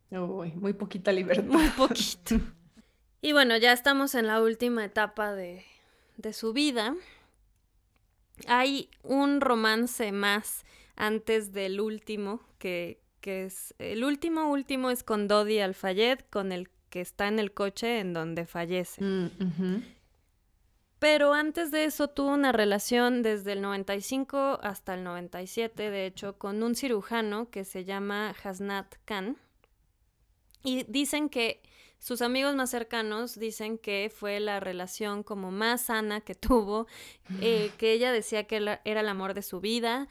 Uy, muy poquita libertad. Muy poquito. y bueno, ya estamos en la última etapa de, de su vida. Hay un romance más antes del último, que, que es el último último es con Dodi Alfayed, con el que está en el coche en donde fallece. Mm, pero antes de eso tuvo una relación desde el 95 hasta el 97, de hecho, con un cirujano que se llama Hasnat Khan. Y dicen que sus amigos más cercanos dicen que fue la relación como más sana que tuvo, eh, que ella decía que era el amor de su vida,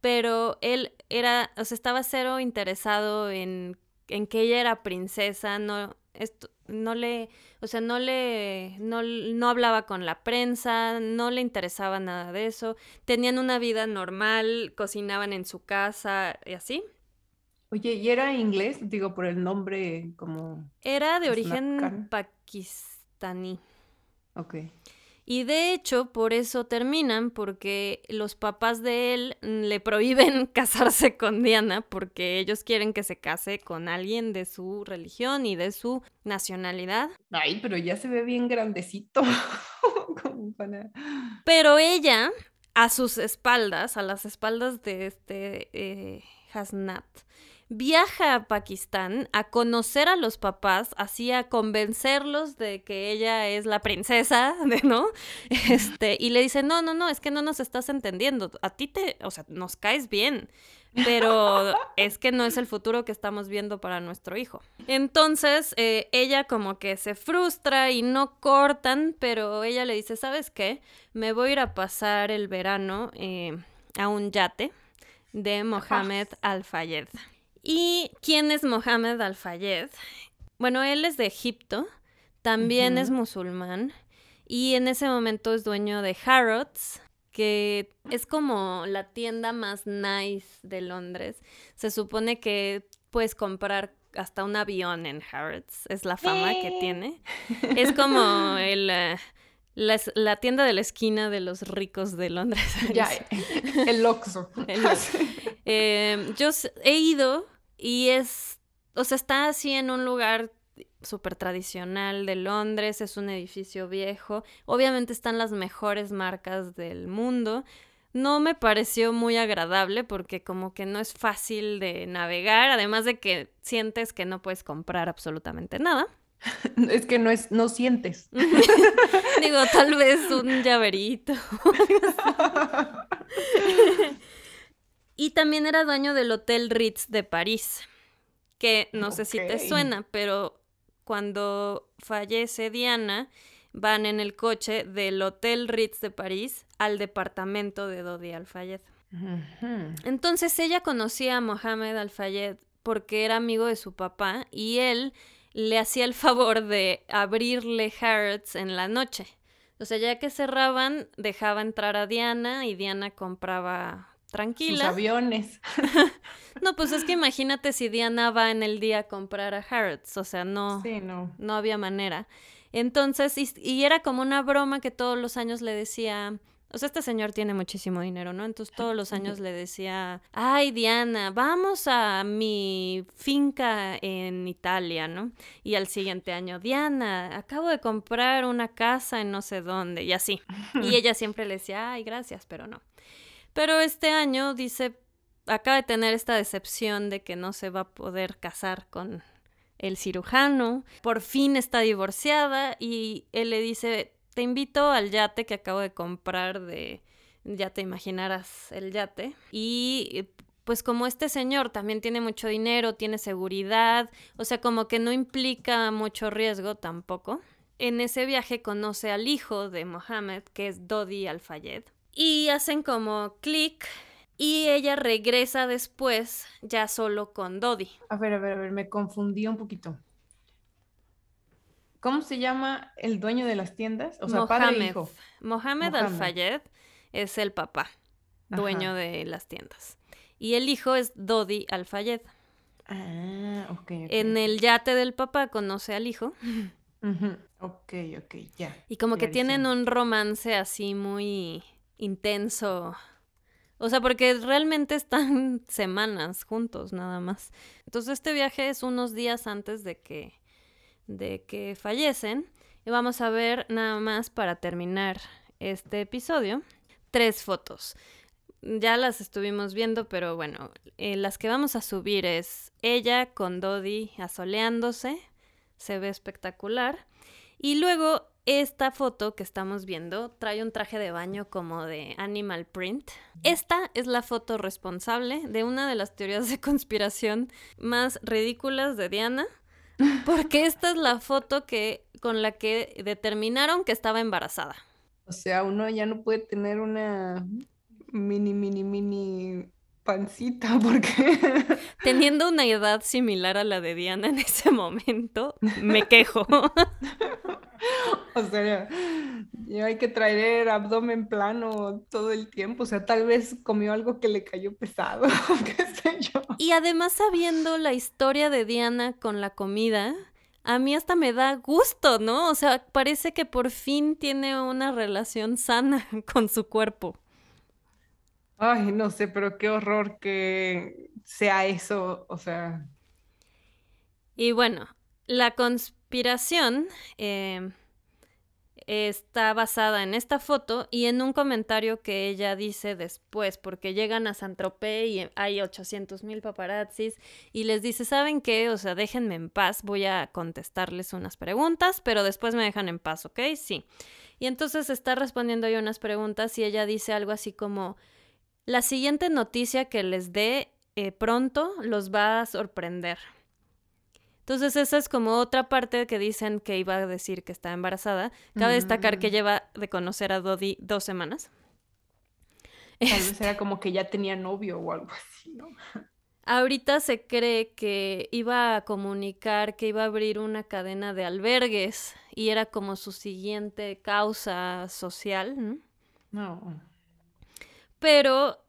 pero él era, o sea, estaba cero interesado en, en que ella era princesa, no, esto, no le, o sea, no le, no, no hablaba con la prensa, no le interesaba nada de eso, tenían una vida normal, cocinaban en su casa y así. Oye, ¿y era inglés? Digo, por el nombre como... Era de origen pakistaní. Ok. Y de hecho, por eso terminan, porque los papás de él le prohíben casarse con Diana, porque ellos quieren que se case con alguien de su religión y de su nacionalidad. Ay, pero ya se ve bien grandecito. Pero ella, a sus espaldas, a las espaldas de este eh, Hasnat, viaja a Pakistán a conocer a los papás, así a convencerlos de que ella es la princesa, ¿no? Este, y le dice, no, no, no, es que no nos estás entendiendo, a ti te, o sea, nos caes bien, pero es que no es el futuro que estamos viendo para nuestro hijo. Entonces, eh, ella como que se frustra y no cortan, pero ella le dice, ¿sabes qué? Me voy a ir a pasar el verano eh, a un yate de Mohamed Al-Fayed. ¿Y quién es Mohamed Al-Fayed? Bueno, él es de Egipto, también es musulmán y en ese momento es dueño de Harrods, que es como la tienda más nice de Londres. Se supone que puedes comprar hasta un avión en Harrods, es la fama que tiene. Es como el... Eh, la, tienda de la esquina de los ricos de Londres. Ya, el Oxxo. Eh, yo he ido y es, o sea, está así en un lugar súper tradicional de Londres, es un edificio viejo, obviamente están las mejores marcas del mundo. No me pareció muy agradable porque como que no es fácil de navegar, además de que sientes que no puedes comprar absolutamente nada. Es que no es, no sientes. Digo, tal vez un llaverito. y también era dueño del Hotel Ritz de París, que no sé si te suena, pero cuando fallece Diana, van en el coche del Hotel Ritz de París al departamento de Dodi Al-Fayed. Entonces ella conocía a Mohamed Al-Fayed porque era amigo de su papá y él le hacía el favor de abrirle Harrods en la noche. O sea, ya que cerraban, dejaba entrar a Diana y Diana compraba tranquila. Sus aviones. no, pues es que imagínate si Diana va en el día a comprar a Harrods, o sea, no, no. no había manera. Entonces, y, era como una broma que todos los años le decía, o sea, este señor tiene muchísimo dinero, ¿no? Entonces todos los años le decía, ay Diana, vamos a mi finca en Italia, ¿no? Y al siguiente año, Diana, acabo de comprar una casa en no sé dónde, y así. Y ella siempre le decía, ay, gracias, pero no. Pero este año dice, acaba de tener esta decepción de que no se va a poder casar con el cirujano, por fin está divorciada y él le dice, te invito al yate que acabo de comprar de, ya te imaginarás el yate, y pues como este señor también tiene mucho dinero, tiene seguridad, o sea, como que no implica mucho riesgo tampoco. En ese viaje conoce al hijo de Mohammed, que es Dodi Al-Fayed, y hacen como clic y ella regresa después ya solo con Dodi. A ver, a ver, a ver, me confundí un poquito. ¿Cómo se llama el dueño de las tiendas? O sea, Mohamed, padre e hijo. Mohamed, Al-Fayed es el papá, dueño de las tiendas. Y el hijo es Dodi Al-Fayed. Ah, ok. En el yate del papá conoce al hijo. Ok, ok, ya. Y como que tienen un romance así muy intenso. O sea, porque realmente están semanas juntos nada más. Entonces este viaje es unos días antes de que, de que fallecen. Y vamos a ver nada más para terminar este episodio. Tres fotos. Ya las estuvimos viendo, pero bueno, eh, las que vamos a subir es ella con Dodi asoleándose. Se ve espectacular. Y luego esta foto que estamos viendo trae un traje de baño como de animal print. Esta es la foto responsable de una de las teorías de conspiración más ridículas de Diana, porque esta es la foto que con la que determinaron que estaba embarazada. O sea, uno ya no puede tener una mini, mini, mini pancita, porque... Teniendo una edad similar a la de Diana en ese momento, me quejo. o sea, ya hay que traer abdomen plano todo el tiempo. O sea, tal vez comió algo que le cayó pesado, qué sé yo. Y además sabiendo la historia de Diana con la comida, a mí hasta me da gusto, ¿no? O sea, parece que por fin tiene una relación sana con su cuerpo. Ay, no sé, pero qué horror que sea eso, o sea. Y bueno, la conspiración eh, está basada en esta foto y en un comentario que ella dice después, porque llegan a San Tropez y hay 800 mil paparazzis y les dice, ¿saben qué? O sea, déjenme en paz, voy a contestarles unas preguntas, pero después me dejan en paz, ¿ok? Sí. Y entonces está respondiendo ahí unas preguntas y ella dice algo así como, la siguiente noticia que les dé eh, pronto los va a sorprender. Entonces esa es como otra parte que dicen que iba a decir que está embarazada. Cabe destacar que mm. lleva de conocer a Dodi dos semanas. Tal vez este era como que ya tenía novio o algo así, ¿no? Ahorita se cree que iba a comunicar que iba a abrir una cadena de albergues y era como su siguiente causa social. ¿no? no. Pero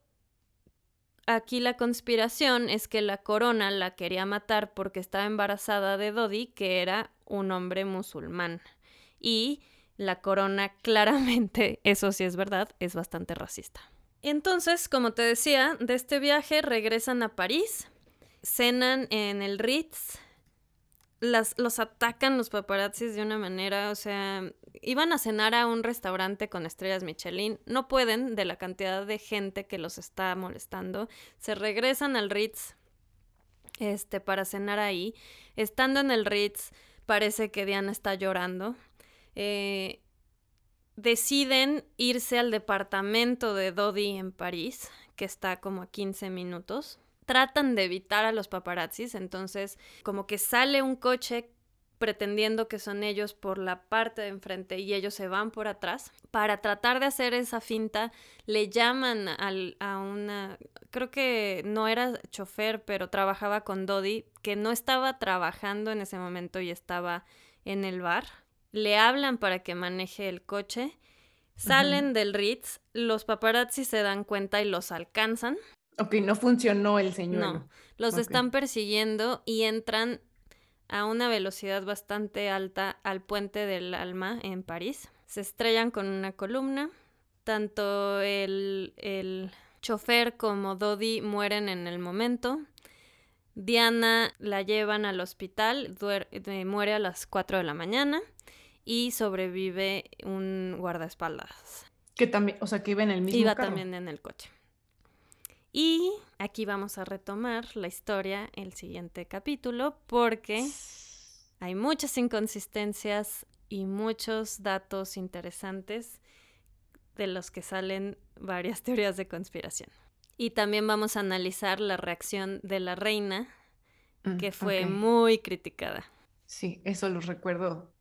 aquí la conspiración es que la corona la quería matar porque estaba embarazada de Dodi, que era un hombre musulmán. Y la corona claramente, eso sí es verdad, es bastante racista. Entonces, como te decía, de este viaje regresan a París, cenan en el Ritz, las, los atacan los paparazzis de una manera, o sea, iban a cenar a un restaurante con estrellas Michelin, no pueden de la cantidad de gente que los está molestando, se regresan al Ritz este para cenar ahí, estando en el Ritz parece que Diana está llorando. Eh, deciden irse al departamento de Dodi en París, que está como a 15 minutos. Tratan de evitar a los paparazzis, entonces como que sale un coche pretendiendo que son ellos por la parte de enfrente y ellos se van por atrás. Para tratar de hacer esa finta, le llaman al, a una, creo que no era chofer, pero trabajaba con Dodi, que no estaba trabajando en ese momento y estaba en el bar. Le hablan para que maneje el coche. Salen del Ritz, los paparazzi se dan cuenta y los alcanzan. Ok, no funcionó el señor. No, los están persiguiendo y entran a una velocidad bastante alta al puente del Alma en París. Se estrellan con una columna. Tanto el, el chofer como Dodi mueren en el momento. Diana la llevan al hospital, eh, muere a las 4 de la mañana y sobrevive un guardaespaldas. Que también, o sea, que iba en el mismo Iba también en el coche. Y aquí vamos a retomar la historia el siguiente capítulo porque hay muchas inconsistencias y muchos datos interesantes de los que salen varias teorías de conspiración. Y también vamos a analizar la reacción de la reina, mm, que fue muy criticada. Sí, eso lo recuerdo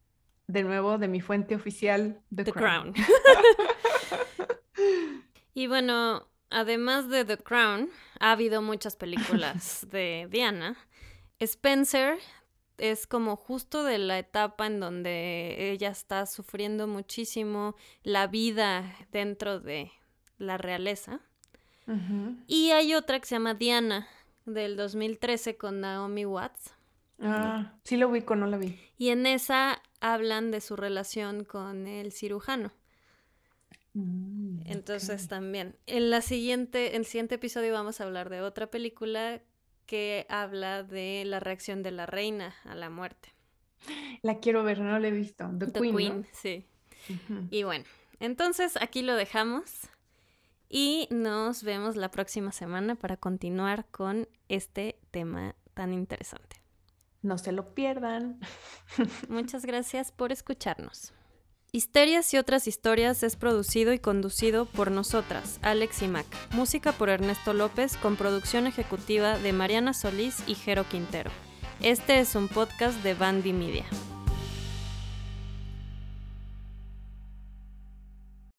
de nuevo de mi fuente oficial, The, Crown. y bueno, además de The Crown, ha habido muchas películas de Diana. Spencer es como justo de la etapa en donde ella está sufriendo muchísimo la vida dentro de la realeza. Y hay otra que se llama Diana, del 2013 con Naomi Watts. Ah, sí lo vi, no la vi. Y en esa hablan de su relación con el cirujano. Mm, Entonces también, en la siguiente, en el siguiente episodio vamos a hablar de otra película que habla de la reacción de la reina a la muerte. La quiero ver, no la he visto. The, Queen, sí. Y bueno, entonces aquí lo dejamos y nos vemos la próxima semana para continuar con este tema tan interesante. No se lo pierdan. Muchas gracias por escucharnos. Histerias y otras historias es producido y conducido por nosotras, Alex y Mac. Música por Ernesto López con producción ejecutiva de Mariana Solís y Jero Quintero. Este es un podcast de Bandy Media.